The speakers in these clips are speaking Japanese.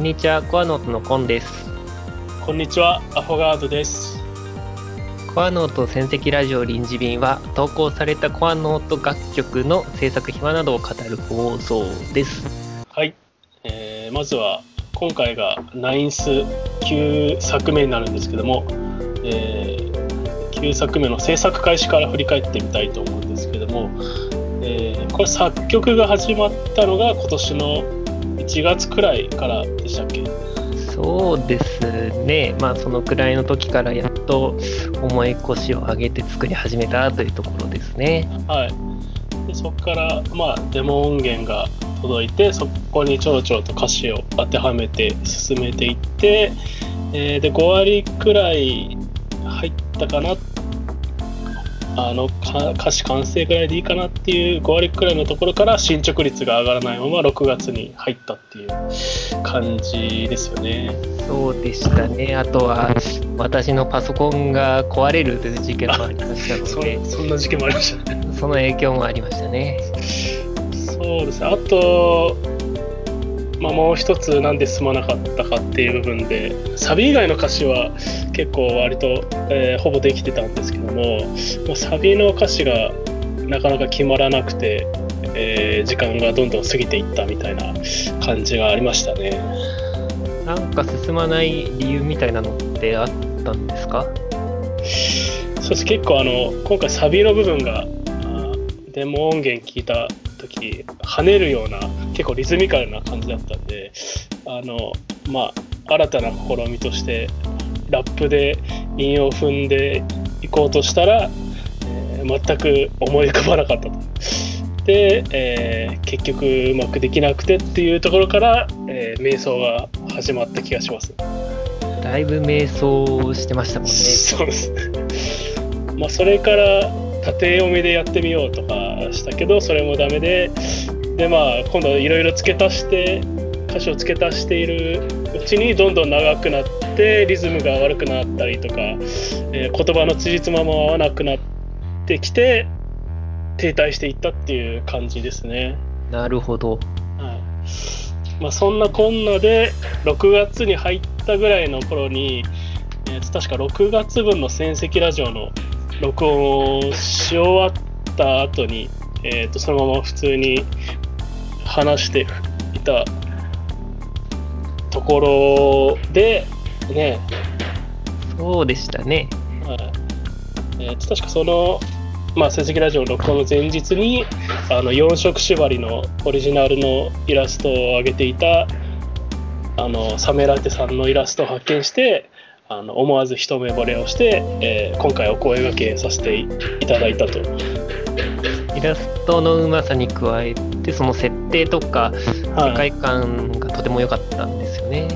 こんにちは、コアノートのコンです。こんにちは、アフォガードです。コアノート戦績ラジオ臨時便は、投稿されたコアノート楽曲の制作秘話などを語る放送です。はい、えーまずは今回がナインス9作目になるんですけども、え9作目の制作開始から振り返ってみたいと思うんですけども、えーこれ作曲が始まったのが今年の1月くらいからでしたっけ？そうですね、まあそのくらいの時からやっと重い腰を上げて作り始めたというところですね。はい、でそこから、まあ、デモ音源が届いてそこにちょろちょろと歌詞を当てはめて進めていって、えーで5割くらい入ったかなあのか歌詞完成ぐらいでいいかなっていう5割くらいのところから進捗率が上がらないまま6月に入ったっていう感じですよね。そうでしたね。あとは、私のパソコンが壊れるという事件もありましたそので、そんな事件もありましたね。その影響もありましたね。そうですねあと、まあ、もう一つなんで進まなかったかっていう部分でサビ以外の歌詞は結構割と、えーほぼできてたんですけどももうサビの歌詞がなかなか決まらなくて、えー時間がどんどん過ぎていったみたいな感じがありましたね。なんか進まない理由みたいなのってあったんですか？そして結構あの今回サビの部分がデモ音源聞いた時跳ねるような結構リズミカルな感じだったんであのまあ新たな試みとしてラップで韻を踏んでいこうとしたら、えー全く思い浮かばなかったと。で、えー結局うまくできなくてっていうところから、えー瞑想が始まった気がします。だいぶ迷走してましたもんね。そうですね。まあそれから縦読みでやってみようとかしたけどそれもダメででまあ今度いろいろ付け足して歌詞を付け足しているうちにどんどん長くなってリズムが悪くなったりとか、えー言葉の辻褄も合わなくなってきて停滞していったっていう感じですね。なるほど。はいまあ、そんなこんなで6月に入ったぐらいの頃に、えー確か6月分の戦績ラジオの録音をし終わった後に、えーとそのまま普通に話していたところでね、そうでしたね。はいえーと確かその、まあ、成績ラジオの録音の前日にあの4色縛りのオリジナルのイラストを上げていたあのサメラテさんのイラストを発見してあの思わず一目惚れをして、えー今回お声掛けさせていただいたと。イラストのうまさに加えて、その設定とか世界観がとても良かったんですよね。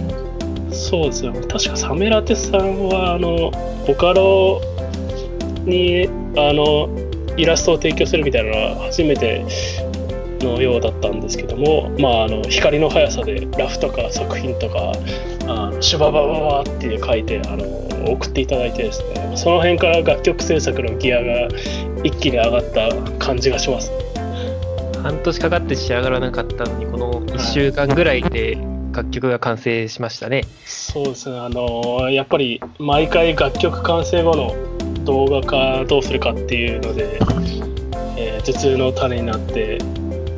そうですよ確かサメラテさんはあのボカロにあのイラストを提供するみたいなのは初めてのようだったんですけども、まあ、あの光の速さでラフとか作品とかあのシュババババって書いてあの送っていただいてですねその辺から楽曲制作のギアが一気に上がった感じがします。半年かかって仕上がらなかったのに、この1週間ぐらいで楽曲が完成しましたね。そうですねあのやっぱり毎回楽曲完成後の動画化どうするかっていうので、えー頭痛の種になって、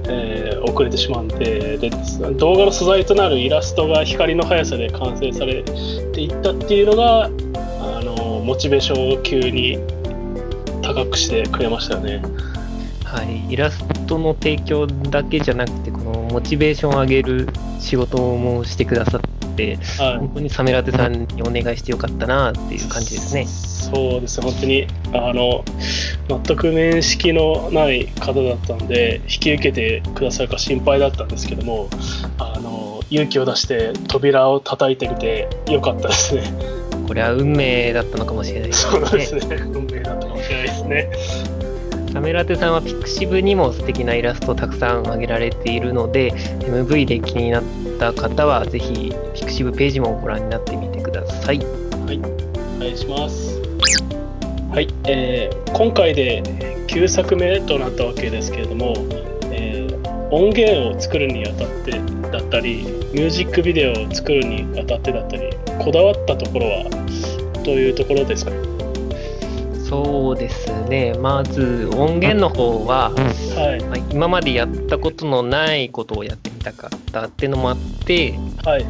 えー遅れてしまうんでで動画の素材となるイラストが光の速さで完成されていったっていうのがあのモチベーションを急に高くしてくれましたよね。はい、イラストの提供だけじゃなくて、このモチベーションを上げる仕事もしてくださって、はい本当にサメラテさんにお願いしてよかったなっていう感じですね。そうですね、本当にあの全く面識のない方だったので、引き受けてくださるか心配だったんですけども、あの勇気を出して扉を叩いてみてよかったですね。これは運命だったのかもしれないですそうね。ですね、運命だったかもしれないですね。サメラテさんはピクシブにも素敵なイラストをたくさん上げられているので、MV で気になった方はぜひピクシブページもご覧になってみてください。はい、お願いします。はい、えー今回で9作目となったわけですけれども、えー音源を作るにあたってだったりミュージックビデオを作るにあたってだったりこだわったところはどういうところですかそうですね。まず音源の方は、はい。まあ今までやったことのないことをやってみたかったっていうのもあってはい。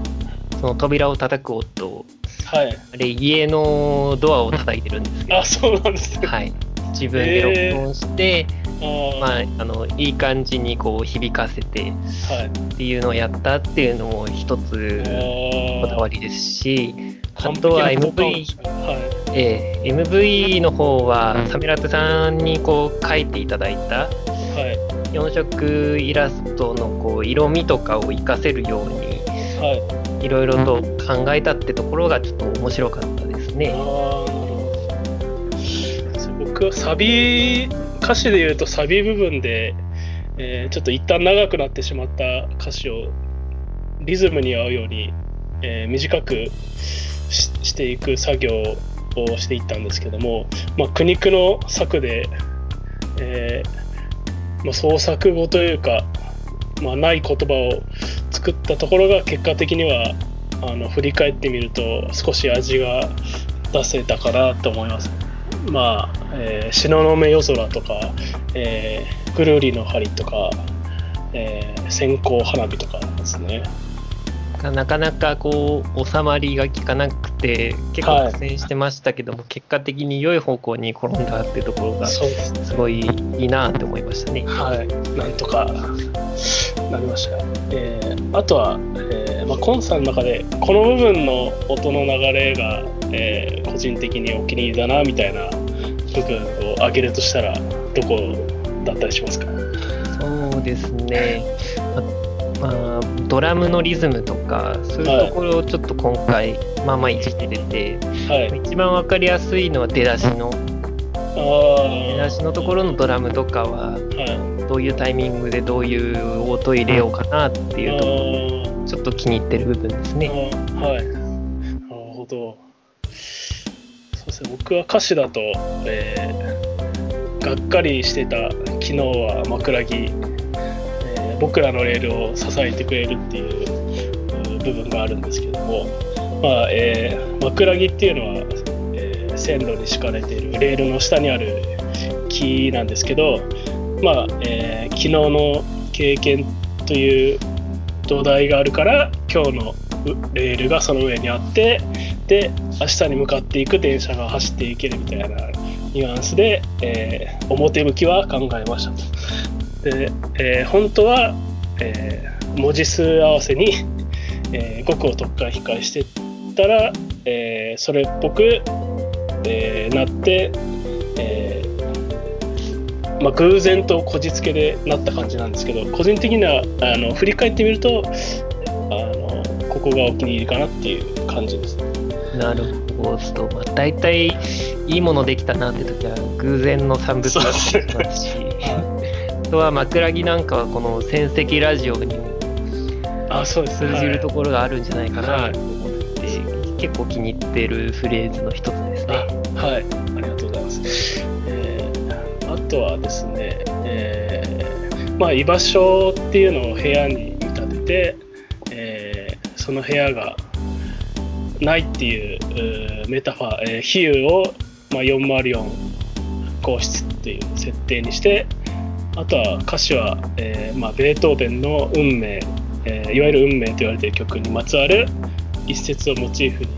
その扉を叩く音はい。あれ家のドアを叩いてるんですけど。あそうなんですね。はい、自分で録音して、あーまあ、あのいい感じにこう響かせてはい。っていうのをやったっていうのも一つこだわりですしあとは MV はええ MV の方はサミラテさんにこう描いていただいたいはい。4色イラストのこう色味とかを活かせるようにはい。いろいろと考えたってところがちょっと面白かったですね。僕はサビ歌詞で言うとサビ部分で、えーちょっと一旦長くなってしまった歌詞をリズムに合うように、えー短くしていく作業をしていったんですけども、まあ、苦肉の策で、えーまあ、創作語というか、まあ、ない言葉を作ったところが結果的にはあの振り返ってみると少し味が出せたかなと思います。まあ、えー東雲夜空とか、えーぐるりの針とか、えー線香花火とかですね。なかなかこう収まりが効かなくて結構苦戦してましたけども、結果的に良い方向に転んだっていうところがす。ごいいいなって思いましたね。はい、なんとかなりました。えーあとは、えーまあ、コンさんの中でこの部分の音の流れが、えー個人的にお気に入りだなみたいな部分を挙げるとしたらどこだったりしますか？そうですね、ままあ、ドラムのリズムとかそういうところをちょっと今回、まあまあいじっててはい。一番分かりやすいのは出だしの出あだしのところのドラムとかはあ、はい。どういうタイミングでどういう音入れようかなっていうとこあろちょっと気に入ってる部分ですね。あはい。なるほど。そうですね、僕は歌詞だと、えーがっかりしてた昨日は枕木、えー僕らのレールを支えてくれるっていう部分があるんですけども、まあえー枕木っていうのは、えー線路に敷かれているレールの下にある木なんですけど、まあえー昨日の経験という土台があるから今日のレールがその上にあってで明日に向かっていく電車が走っていけるみたいなニュアンスで、えー表向きは考えましたと。で、えー本当は、えー文字数合わせに、えー、語句を特化控えしてたら、えーそれっぽく、えーなって、えーまあ、偶然とこじつけでなった感じなんですけど個人的にはあの振り返ってみるとあのここがお気に入りかなっていう感じですね。なるほど、まあ、大体いいものできたなって時は偶然の産物だったりしますし。あとは枕木なんかはこの戦績ラジオにもあそうです。通じるとこころがあるんじゃないかなと思って、結構気に入ってるフレーズの一つですね。はい、ありがとうございます。えーあとはですね、えーまあ、居場所っていうのを部屋に見立てて、えーその部屋がないっていううメタファー、えー比喩を、まあ、404号室っていう設定にしてあとは歌詞は、えーまあ、ベートーベンの運命、えーいわゆる運命と言われている曲にまつわる一節をモチーフに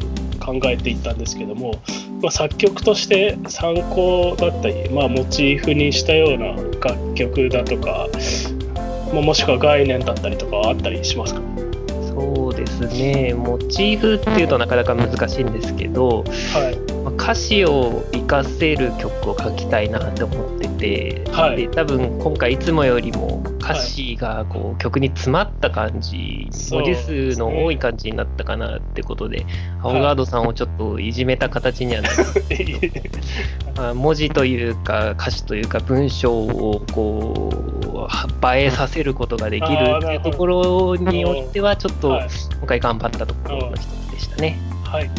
考えていったんですけども、まあ、作曲として参考だったり、まあ、モチーフにしたような楽曲だとか、まあもしくは概念だったりとかはあったりしますか？ですね、モチーフっていうとなかなか難しいんですけど、はい。まあ歌詞を活かせる曲を書きたいなって思ってて、はい。で多分今回いつもよりも歌詞がこう曲に詰まった感じ、文字数の多い感じになったかなってことで、青ガードさんをちょっといじめた形にはなる、まあ文字というか歌詞というか文章をこう映えさせることができるっていうところにおいてはちょっとはい。今回頑張ったところの一つでしたね。はい。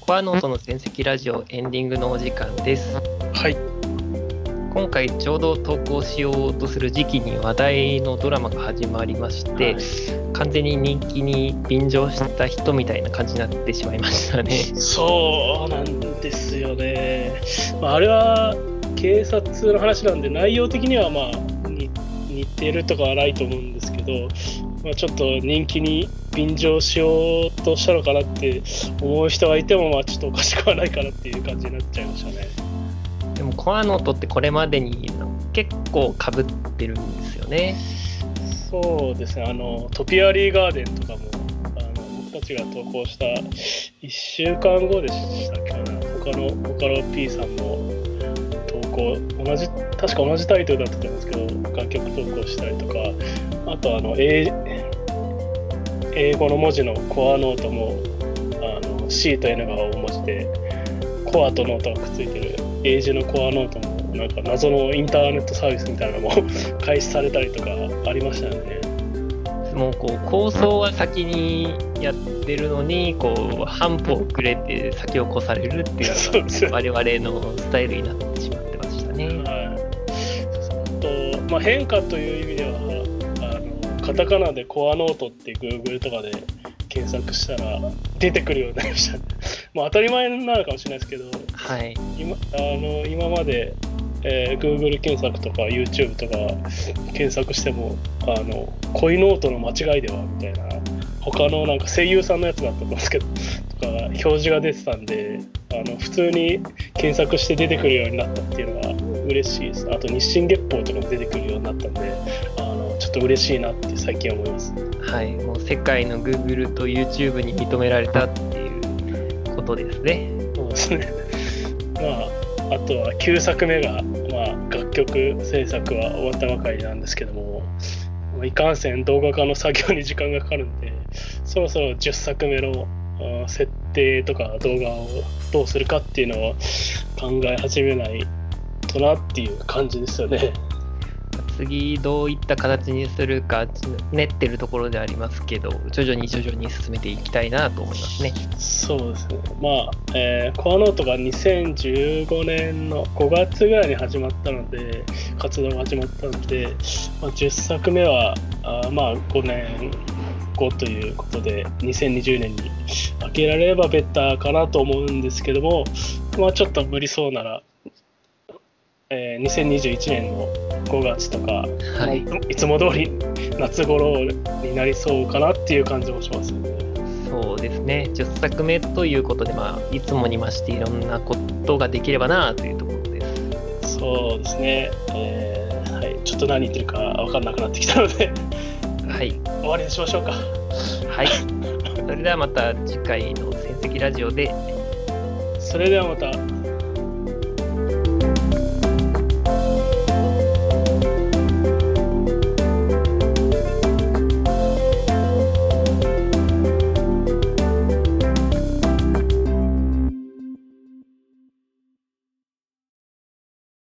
コアノートの全席ラジオエンディングのお時間です。はい今回ちょうど投稿しようとする時期に話題のドラマが始まりまして、はい完全に人気に便乗した人みたいな感じになってしまいましたね。そうなんですよね。まあ、あれは警察の話なんで、内容的にはまあに似てるとかはないと思うんですけど、まあ、ちょっと人気に便乗しようとしたのかなって思う人がいても、まあちょっとおかしくはないかなっていう感じになっちゃいましたね。でもコアノートってこれまでに結構かぶってるんですよね。そうですね、あのトピアリーガーデンとかもあの僕たちが投稿した1週間後でしたっけな、他の他の P さんも投稿、同じ確か同じタイトルだったと思うんですけど、楽曲投稿したりとか、あとあの英英語の文字のコアノートもあの C と N が大文字で、コアとノートがくっついてる英字のコアノートもなんか謎のインターネットサービスみたいなのも開始されたりとかありましたよね。もうこう構想は先にやってるのにこう半歩遅れて先を越されるっていうのが 我々のスタイルになってしまってましたね。はい、あと、まあ、変化という意味ではあのカタカナでコアノートって Google とかで検索したら出てくるようになりました、まあ当たり前なのかもしれないですけどはい、今あの今まで、えー Google 検索とか YouTube とか検索してもあの恋ノートの間違いではみたいな。他のなんか声優さんのやつだったと思うんですけどとか表示が出てたんであの普通に検索して出てくるようになったっていうのは嬉しいです。あと日進月報とかも出てくるようになったんであのちょっと嬉しいなって最近思います。はい、もう世界の Google と YouTube に認められたっていうことですね。そうですね。まああとは9作目が、まあ、楽曲制作は終わったばかりなんですけどもまあいかんせん動画化の作業に時間がかかるんでそろそろ10作目のあ設定とか動画をどうするかっていうのを考え始めないとなっていう感じですよね。次どういった形にするか練ってるところでありますけど徐々に徐々に進めていきたいなと思いますね。そうですね。まあ、えーコアノートが2015年の5月ぐらいに始まったので、活動が始まったので、まあ、10作目は、あーまあ、5年後ということで、2020年に開けられればベッターかなと思うんですけども、まあ、ちょっと無理そうなら、えー2021年の5月とか、はい、まあいつも通り夏頃になりそうかなっていう感じもしますよね。そうですね。10作目ということで、まあ、いつもに増していろんなことができればなというところです。そうですね、えーはい、ちょっと何言ってるか分かんなくなってきたので。はい、終わりにしましょうか。はい、それではまた次回の戦績ラジオで。それではまた